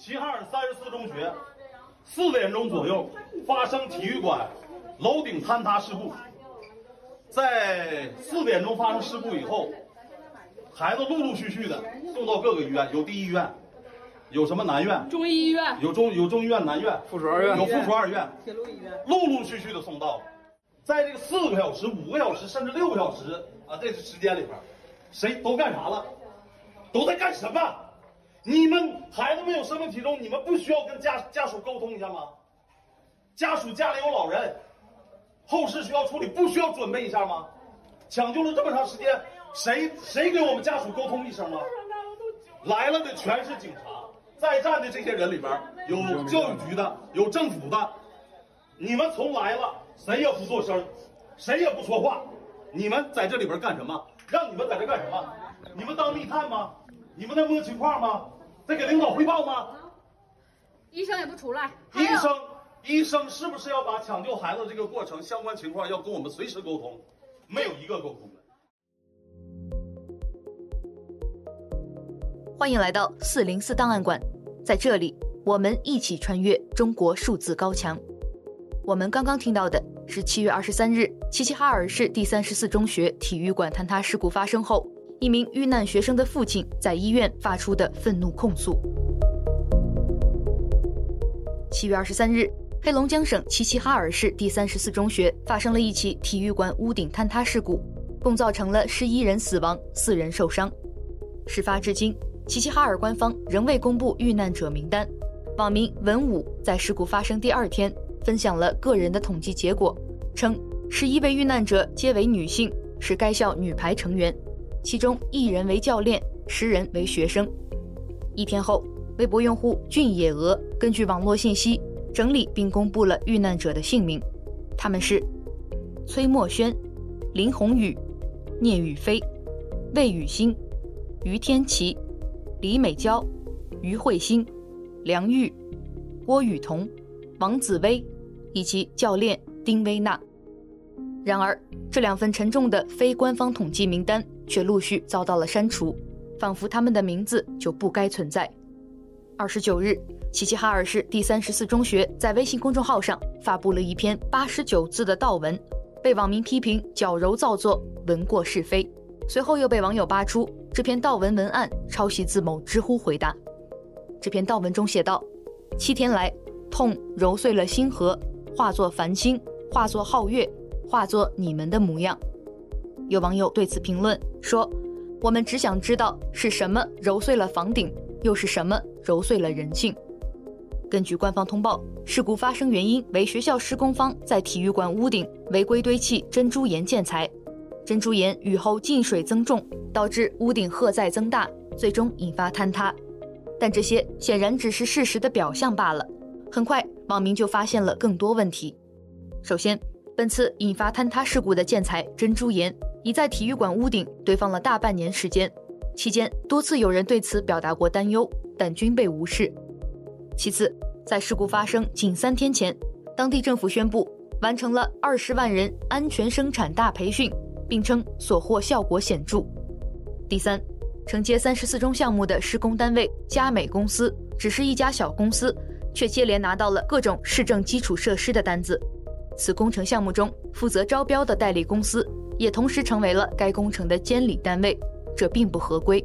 齐齐哈尔三十四中学四点钟左右发生体育馆楼顶坍塌事故。在四点钟发生事故以后，孩子陆陆续续的送到各个医院，有第一医院，有什么南院，中医医院，有中有中医院南院，附属二院，有附属二院，铁路医院，陆陆续续的送到。在这个四个小时、五个小时甚至六个小时啊，这个时间里边，谁都干啥了？都在干什么？你们孩子们有生命体征，你们不需要跟家家属沟通一下吗？家属家里有老人，后事需要处理，不需要准备一下吗？抢救了这么长时间，谁谁给我们家属沟通一声吗？来了的全是警察，在站的这些人里边有教育局的，有政府的，你们从来了谁也不做声，谁也不说话，你们在这里边干什么？让你们在这干什么？你们当密探吗？你们在摸情况吗？在给领导汇报吗？医生也不出来。医生，医生是不是要把抢救孩子这个过程相关情况要跟我们随时沟通？没有一个沟通的。欢迎来到四零四档案馆，在这里我们一起穿越中国数字高墙。我们刚刚听到的是七月二十三日齐齐哈尔市第三十四中学体育馆坍塌事故发生后。一名遇难学生的父亲在医院发出的愤怒控诉。七月二十三日，黑龙江省齐齐哈尔市第三十四中学发生了一起体育馆屋顶坍塌事故，共造成了十一人死亡、四人受伤。事发至今，齐齐哈尔官方仍未公布遇难者名单。网民文武在事故发生第二天分享了个人的统计结果，称十一位遇难者皆为女性，是该校女排成员。其中一人为教练，十人为学生。一天后，微博用户俊野鹅根据网络信息整理并公布了遇难者的姓名，他们是崔墨轩、林宏宇、聂宇飞、魏雨欣、于天琪、李美娇、于慧欣、梁玉、郭雨桐、王子薇以及教练丁薇娜。然而，这两份沉重的非官方统计名单。却陆续遭到了删除，仿佛他们的名字就不该存在。二十九日，齐齐哈尔市第三十四中学在微信公众号上发布了一篇八十九字的悼文，被网民批评矫揉造作、文过饰非。随后又被网友扒出这篇悼文文案抄袭自某知乎回答。这篇悼文中写道：“七天来，痛揉碎了星河，化作繁星，化作皓月，化作你们的模样。”有网友对此评论说：“我们只想知道是什么揉碎了房顶，又是什么揉碎了人性。”根据官方通报，事故发生原因为学校施工方在体育馆屋顶违规堆砌珍珠岩建材，珍珠岩雨后进水增重，导致屋顶荷载增大，最终引发坍塌。但这些显然只是事实的表象罢了。很快，网民就发现了更多问题。首先，本次引发坍塌事故的建材珍珠岩。已在体育馆屋顶堆放了大半年时间，期间多次有人对此表达过担忧，但均被无视。其次，在事故发生仅三天前，当地政府宣布完成了二十万人安全生产大培训，并称所获效果显著。第三，承接三十四中项目的施工单位佳美公司只是一家小公司，却接连拿到了各种市政基础设施的单子。此工程项目中负责招标的代理公司。也同时成为了该工程的监理单位，这并不合规。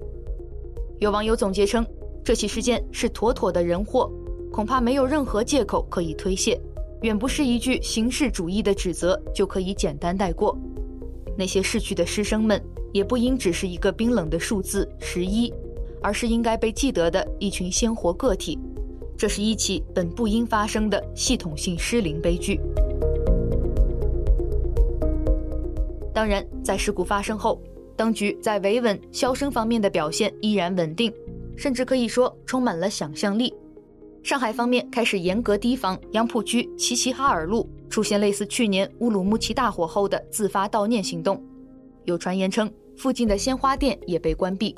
有网友总结称，这起事件是妥妥的人祸，恐怕没有任何借口可以推卸，远不是一句形式主义的指责就可以简单带过。那些逝去的师生们，也不应只是一个冰冷的数字十一，而是应该被记得的一群鲜活个体。这是一起本不应发生的系统性失灵悲剧。当然，在事故发生后，当局在维稳、消声方面的表现依然稳定，甚至可以说充满了想象力。上海方面开始严格提防杨浦区齐齐哈尔路出现类似去年乌鲁木齐大火后的自发悼念行动。有传言称，附近的鲜花店也被关闭。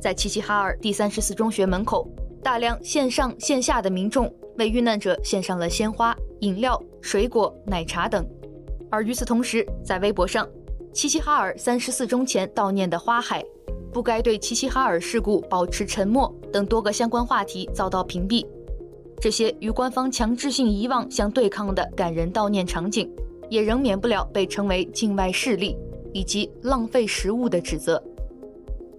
在齐齐哈尔第三十四中学门口，大量线上线下的民众为遇难者献上了鲜花、饮料、水果、奶茶等。而与此同时，在微博上，齐齐哈尔三十四中前悼念的花海，不该对齐齐哈尔事故保持沉默等多个相关话题遭到屏蔽。这些与官方强制性遗忘相对抗的感人悼念场景，也仍免不了被称为境外势力以及浪费食物的指责。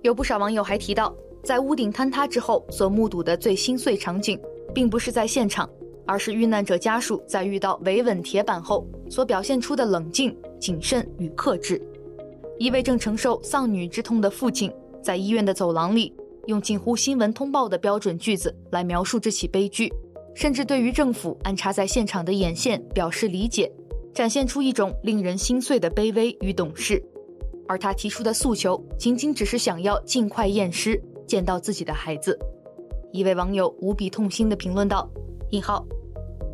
有不少网友还提到，在屋顶坍塌之后所目睹的最心碎场景，并不是在现场，而是遇难者家属在遇到维稳铁板后所表现出的冷静、谨慎与克制。一位正承受丧女之痛的父亲，在医院的走廊里，用近乎新闻通报的标准句子来描述这起悲剧，甚至对于政府安插在现场的眼线表示理解，展现出一种令人心碎的卑微与懂事。而他提出的诉求，仅仅只是想要尽快验尸，见到自己的孩子。一位网友无比痛心地评论道：“引号，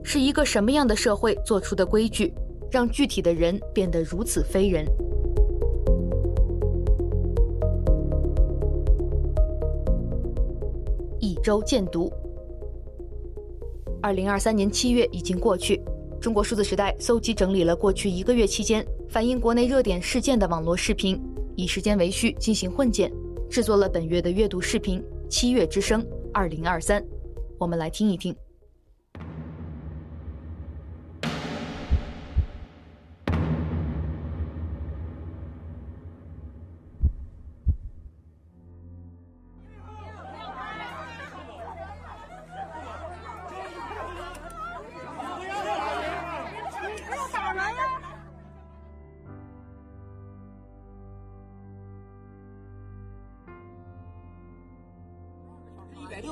是一个什么样的社会做出的规矩，让具体的人变得如此非人？”一周见读。二零二三年七月已经过去，中国数字时代搜集整理了过去一个月期间反映国内热点事件的网络视频，以时间为序进行混剪，制作了本月的阅读视频《七月之声》二零二三。我们来听一听。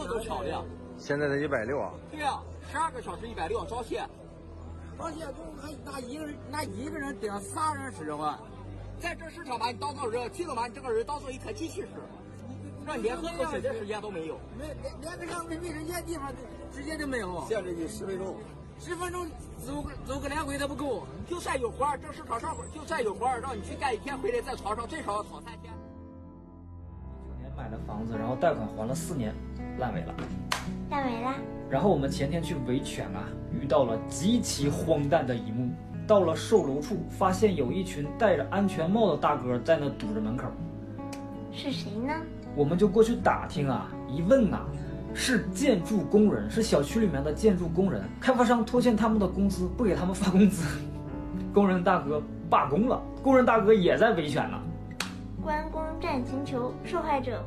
一百六都巧的，现在才一百六。啊？对呀、啊，十二个小时一百六招谢，招谢就还拿一个人拿一个人顶仨人使唤，在这市场把你当做人，基本把你这个人当做一台机器使，让连喝口水的时间都没有，没连连个上卫卫生间地方直接就没有，限制你十分钟，十分钟走个走个来回都不够，就算有活这市场上就算有活让你去干一天回来在床上最少要躺三天。九年买了房子，然后贷款还了四年。烂尾了，烂尾了。然后我们前天去维权啊，遇到了极其荒诞的一幕。到了售楼处，发现有一群戴着安全帽的大哥在那堵着门口。是谁呢？我们就过去打听啊，一问呐、啊，是建筑工人，是小区里面的建筑工人。开发商拖欠他们的工资，不给他们发工资，工人大哥罢工了。工人大哥也在维权呢。关公战秦琼，受害者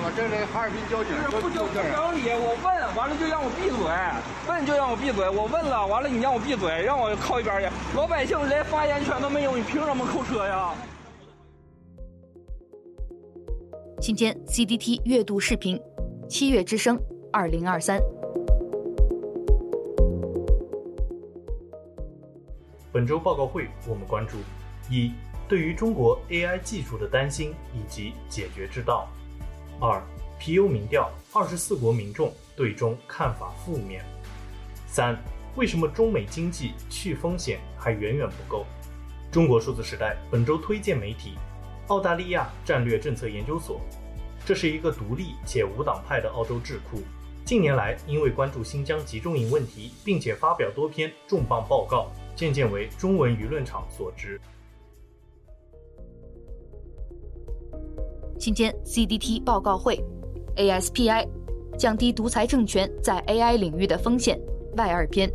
我这里哈尔滨交警不不不讲理，我问完了就让我闭嘴，问就让我闭嘴，我问了完了你让我闭嘴，让我靠一边去。老百姓连发言权都没有，你凭什么扣车呀？今天 CDT 阅读视频，《七月之声》二零二三。本周报告会，我们关注一对于中国 AI 技术的担心以及解决之道。二，皮尤民调，二十四国民众对中看法负面。三，为什么中美经济去风险还远远不够？中国数字时代本周推荐媒体，澳大利亚战略政策研究所，这是一个独立且无党派的澳洲智库。近年来，因为关注新疆集中营问题，并且发表多篇重磅报告，渐渐为中文舆论场所知。请见 CDT 报告会，ASPI 降低独裁政权在 AI 领域的风险外二篇。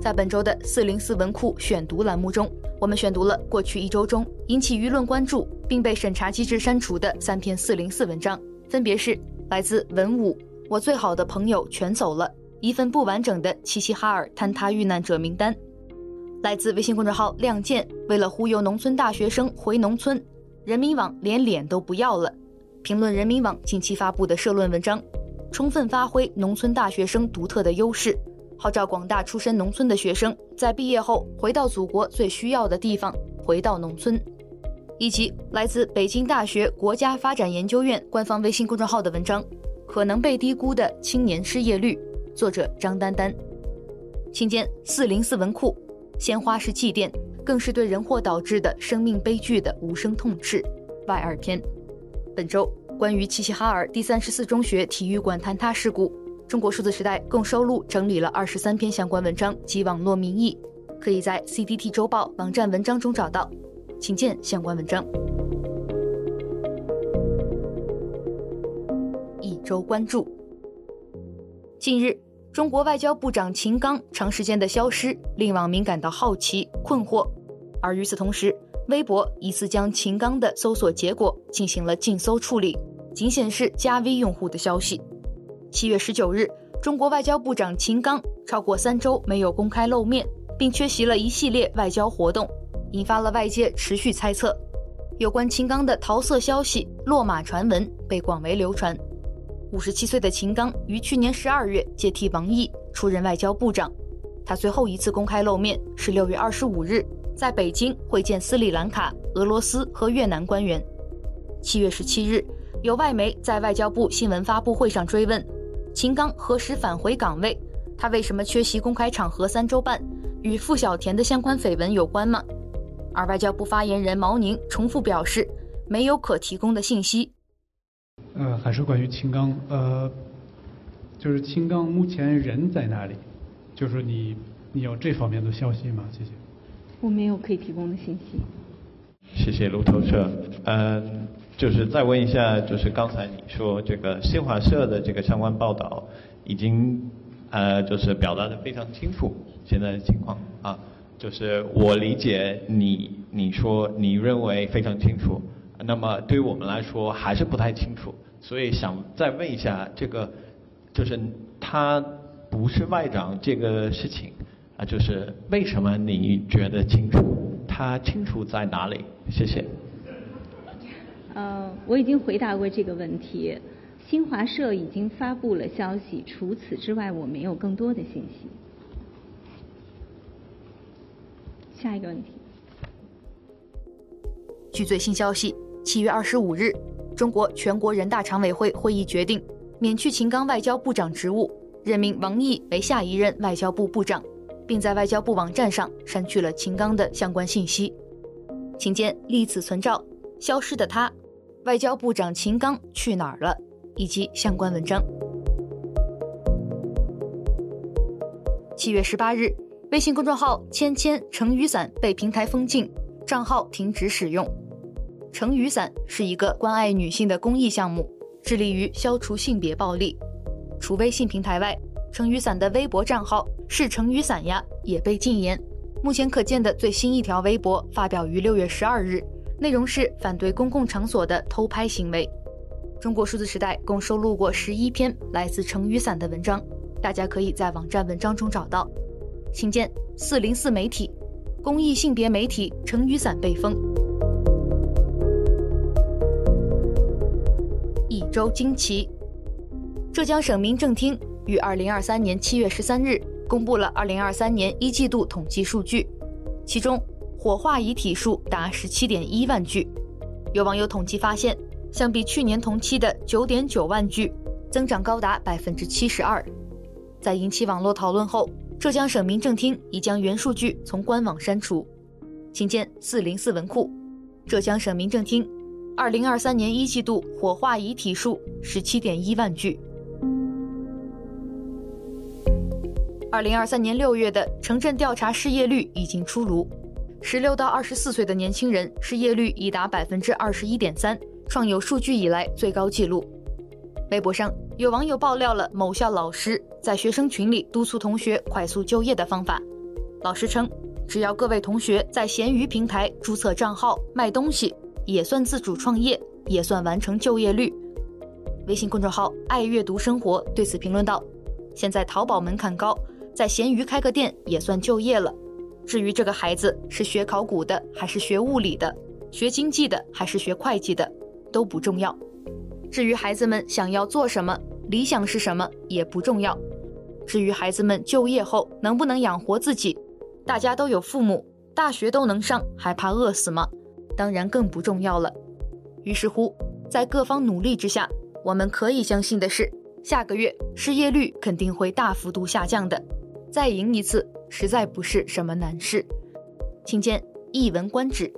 在本周的四零四文库选读栏目中，我们选读了过去一周中引起舆论关注并被审查机制删除的三篇四零四文章，分别是来自文武，我最好的朋友全走了，一份不完整的齐齐哈尔坍塌遇难者名单。来自微信公众号“亮剑”，为了忽悠农村大学生回农村，人民网连脸都不要了。评论人民网近期发布的社论文章，充分发挥农村大学生独特的优势，号召广大出身农村的学生在毕业后回到祖国最需要的地方，回到农村。以及来自北京大学国家发展研究院官方微信公众号的文章，可能被低估的青年失业率，作者张丹丹。请见四零四文库。鲜花是祭奠，更是对人祸导致的生命悲剧的无声痛斥。外二篇，本周关于齐齐哈尔第三十四中学体育馆坍塌事故，中国数字时代共收录整理了二十三篇相关文章及网络民意，可以在 CDT 周报网站文章中找到，请见相关文章。一周关注。近日，中国外交部长秦刚长时间的消失，令网民感到好奇、困惑。而与此同时，微博疑似将秦刚的搜索结果进行了禁搜处理，仅显示加 V 用户的消息。七月十九日，中国外交部长秦刚超过三周没有公开露面，并缺席了一系列外交活动，引发了外界持续猜测。有关秦刚的桃色消息、落马传闻被广为流传。五十七岁的秦刚于去年十二月接替王毅出任外交部长，他最后一次公开露面是六月二十五日，在北京会见斯里兰卡、俄罗斯和越南官员。七月十七日，有外媒在外交部新闻发布会上追问。秦刚何时返回岗位？他为什么缺席公开场合三周半？与傅小田的相关绯闻有关吗？而外交部发言人毛宁重复表示，没有可提供的信息。呃，还是关于秦刚，呃，就是秦刚目前人在哪里？就是你，你有这方面的消息吗？谢谢。我没有可以提供的信息。谢谢路透社。嗯。就是再问一下，就是刚才你说这个新华社的这个相关报道，已经呃就是表达的非常清楚现在的情况啊，就是我理解你你说你认为非常清楚，那么对于我们来说还是不太清楚，所以想再问一下这个，就是他不是外长这个事情啊，就是为什么你觉得清楚？他清楚在哪里？谢谢。呃，我已经回答过这个问题，新华社已经发布了消息，除此之外我没有更多的信息。下一个问题。据最新消息，七月二十五日，中国全国人大常委会会议决定免去秦刚外交部长职务，任命王毅为下一任外交部部长，并在外交部网站上删去了秦刚的相关信息。请见历此存照，消失的他。外交部长秦刚去哪儿了？以及相关文章。七月十八日，微信公众号“芊芊成雨伞”被平台封禁，账号停止使用。成雨伞是一个关爱女性的公益项目，致力于消除性别暴力。除微信平台外，成雨伞的微博账号“是成雨伞呀”也被禁言。目前可见的最新一条微博发表于六月十二日。内容是反对公共场所的偷拍行为。中国数字时代共收录过十一篇来自成雨伞的文章，大家可以在网站文章中找到。请见四零四媒体，公益性别媒体成雨伞被封。一周惊奇，浙江省民政厅于二零二三年七月十三日公布了二零二三年一季度统计数据，其中。火化遗体数达十七点一万具，有网友统计发现，相比去年同期的九点九万具，增长高达百分之七十二。在引起网络讨论后，浙江省民政厅已将原数据从官网删除。请见四零四文库，浙江省民政厅，二零二三年一季度火化遗体数十七点一万具。二零二三年六月的城镇调查失业率已经出炉。十六到二十四岁的年轻人失业率已达百分之二十一点三，创有数据以来最高纪录。微博上有网友爆料了某校老师在学生群里督促同学快速就业的方法。老师称，只要各位同学在闲鱼平台注册账号卖东西，也算自主创业，也算完成就业率。微信公众号“爱阅读生活”对此评论道：“现在淘宝门槛高，在闲鱼开个店也算就业了。”至于这个孩子是学考古的还是学物理的，学经济的还是学会计的，都不重要。至于孩子们想要做什么，理想是什么也不重要。至于孩子们就业后能不能养活自己，大家都有父母，大学都能上，还怕饿死吗？当然更不重要了。于是乎，在各方努力之下，我们可以相信的是，下个月失业率肯定会大幅度下降的。再赢一次。实在不是什么难事，请见《一文观止》。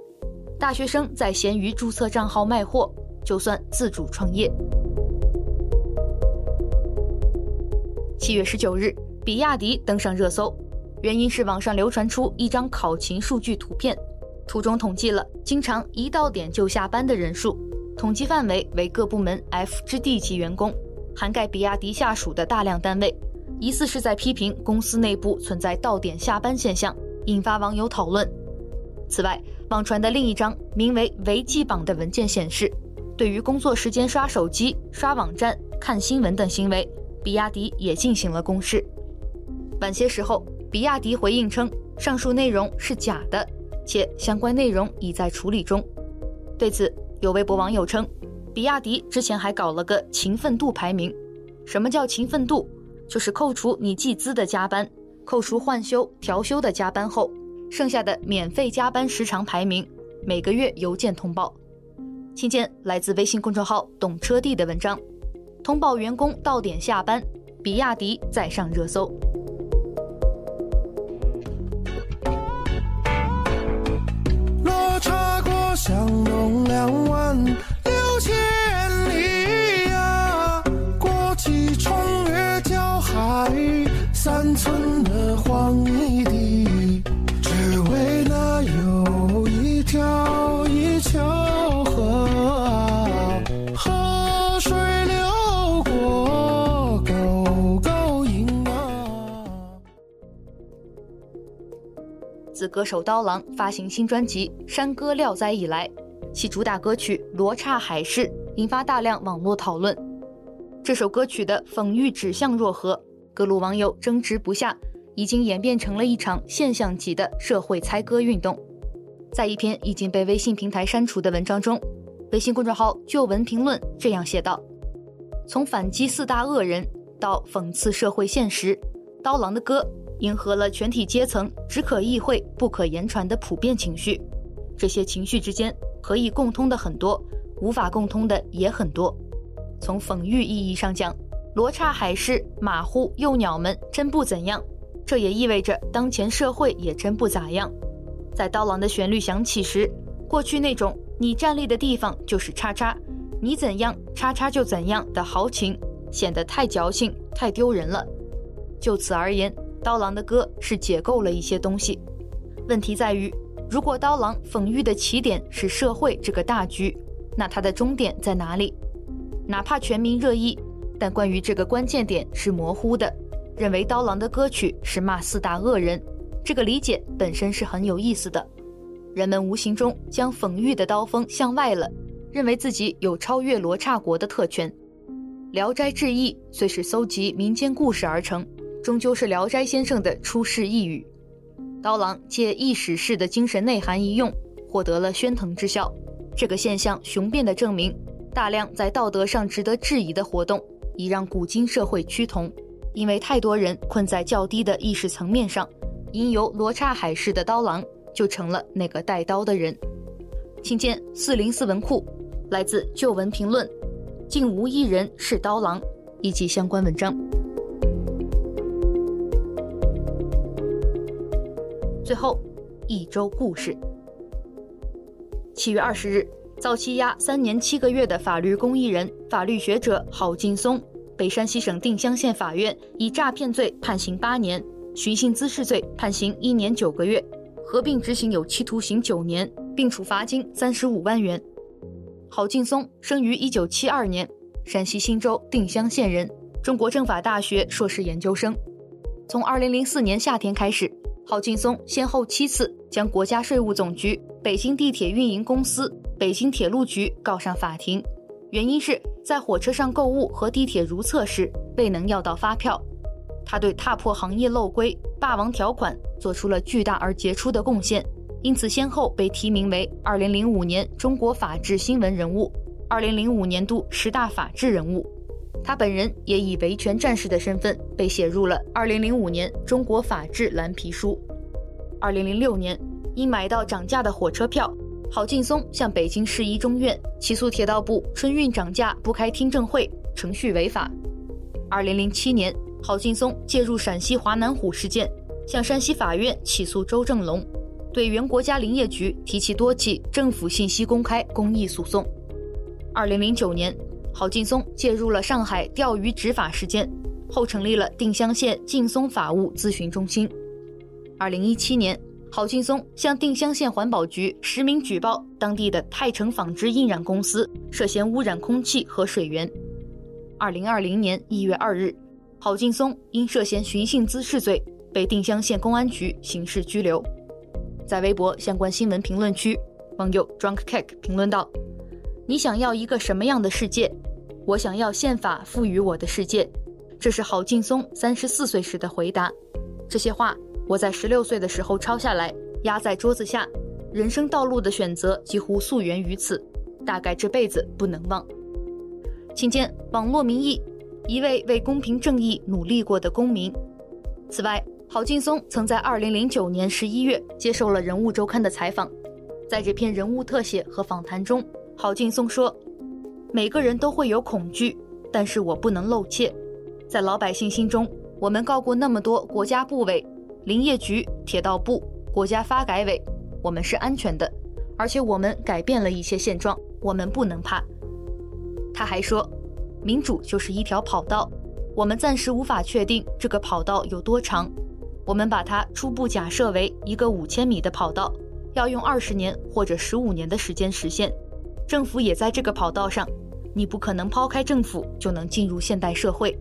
大学生在闲鱼注册账号卖货，就算自主创业。七月十九日，比亚迪登上热搜，原因是网上流传出一张考勤数据图片，图中统计了经常一到点就下班的人数，统计范围为各部门 F 至 D 级员工，涵盖比亚迪下属的大量单位，疑似是在批评公司内部存在到点下班现象，引发网友讨论。此外，网传的另一张名为“违纪榜”的文件显示，对于工作时间刷手机、刷网站、看新闻等行为，比亚迪也进行了公示。晚些时候，比亚迪回应称，上述内容是假的，且相关内容已在处理中。对此，有微博网友称，比亚迪之前还搞了个勤奋度排名。什么叫勤奋度？就是扣除你计资的加班，扣除换休、调休的加班后，剩下的免费加班时长排名，每个月邮件通报。请见来自微信公众号“懂车帝”的文章，通报员工到点下班，比亚迪再上热搜。向东两万歌手刀郎发行新专辑《山歌料灾》以来，其主打歌曲《罗刹海市》引发大量网络讨论。这首歌曲的讽喻指向若何，各路网友争执不下，已经演变成了一场现象级的社会猜歌运动。在一篇已经被微信平台删除的文章中，微信公众号旧闻评论这样写道：“从反击四大恶人到讽刺社会现实，刀郎的歌。”迎合了全体阶层只可意会不可言传的普遍情绪，这些情绪之间可以共通的很多，无法共通的也很多。从讽喻意义上讲，罗刹海市马虎幼鸟们真不怎样，这也意味着当前社会也真不咋样。在刀郎的旋律响起时，过去那种你站立的地方就是叉叉，你怎样叉叉就怎样的豪情，显得太矫情，太丢人了。就此而言。刀郎的歌是解构了一些东西，问题在于，如果刀郎讽喻的起点是社会这个大局，那他的终点在哪里？哪怕全民热议，但关于这个关键点是模糊的。认为刀郎的歌曲是骂四大恶人，这个理解本身是很有意思的。人们无形中将讽喻的刀锋向外了，认为自己有超越罗刹国的特权。《聊斋志异》虽是搜集民间故事而成。终究是《聊斋》先生的出世一语，刀郎借异史式的精神内涵一用，获得了宣腾之效。这个现象雄辩地证明，大量在道德上值得质疑的活动，已让古今社会趋同。因为太多人困在较低的意识层面上，因由罗刹海市的刀郎就成了那个带刀的人。请见四零四文库，来自旧文评论，竟无一人是刀郎，以及相关文章。最后，一周故事。七月二十日，遭羁押三年七个月的法律公益人、法律学者郝劲松，被山西省定襄县法院以诈骗罪判刑八年，寻衅滋事罪判刑一年九个月，合并执行有期徒刑九年，并处罚金三十五万元。郝劲松生于一九七二年，山西忻州定襄县人，中国政法大学硕士研究生。从二零零四年夏天开始。郝劲松先后七次将国家税务总局、北京地铁运营公司、北京铁路局告上法庭，原因是在火车上购物和地铁如厕时未能要到发票。他对踏破行业漏规、霸王条款做出了巨大而杰出的贡献，因此先后被提名为二零零五年中国法治新闻人物、二零零五年度十大法治人物。他本人也以维权战士的身份被写入了2005年中国法治蓝皮书。2006年，因买到涨价的火车票，郝劲松向北京市一中院起诉铁道部春运涨价不开听证会，程序违法。2007年，郝劲松介入陕西华南虎事件，向山西法院起诉周正龙，对原国家林业局提起多起政府信息公开公益诉讼。2009年。郝劲松介入了上海钓鱼执法事件，后成立了定襄县劲松法务咨询中心。二零一七年，郝劲松向定襄县环保局实名举报当地的泰成纺织印染公司涉嫌污染空气和水源。二零二零年一月二日，郝劲松因涉嫌寻衅滋事罪被定襄县公安局刑事拘留。在微博相关新闻评论区，网友 Drunk Cake 评论道：“你想要一个什么样的世界？我想要宪法赋予我的世界。”这是郝劲松三十四岁时的回答。这些话我在十六岁的时候抄下来，压在桌子下。人生道路的选择几乎溯源于此，大概这辈子不能忘。请见网络民意，一位为公平正义努力过的公民。此外，郝劲松曾在二零零九年十一月接受了《人物周刊》的采访，在这篇人物特写和访谈中，郝劲松说：“每个人都会有恐惧，但是我不能露怯。在老百姓心中，我们告过那么多国家部委、林业局、铁道部、国家发改委，我们是安全的，而且我们改变了一些现状，我们不能怕。”他还说：“民主就是一条跑道，我们暂时无法确定这个跑道有多长。我们把它初步假设为一个五千米的跑道，要用二十年或者十五年的时间实现。政府也在这个跑道上，你不可能抛开政府就能进入现代社会。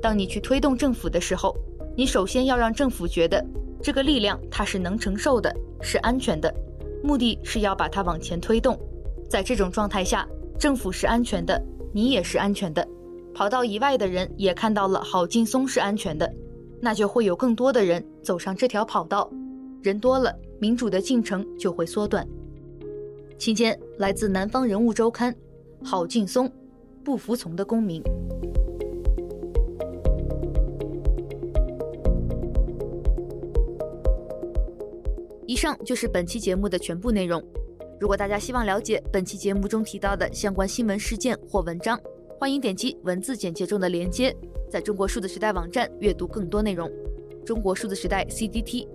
当你去推动政府的时候，你首先要让政府觉得这个力量它是能承受的，是安全的。目的是要把它往前推动。在这种状态下。”政府是安全的，你也是安全的，跑道以外的人也看到了郝劲松是安全的，那就会有更多的人走上这条跑道，人多了，民主的进程就会缩短。期间，来自南方人物周刊，郝劲松，不服从的公民。以上就是本期节目的全部内容。如果大家希望了解本期节目中提到的相关新闻事件或文章，欢迎点击文字简介中的链接，在中国数字时代网站阅读更多内容。中国数字时代 CDT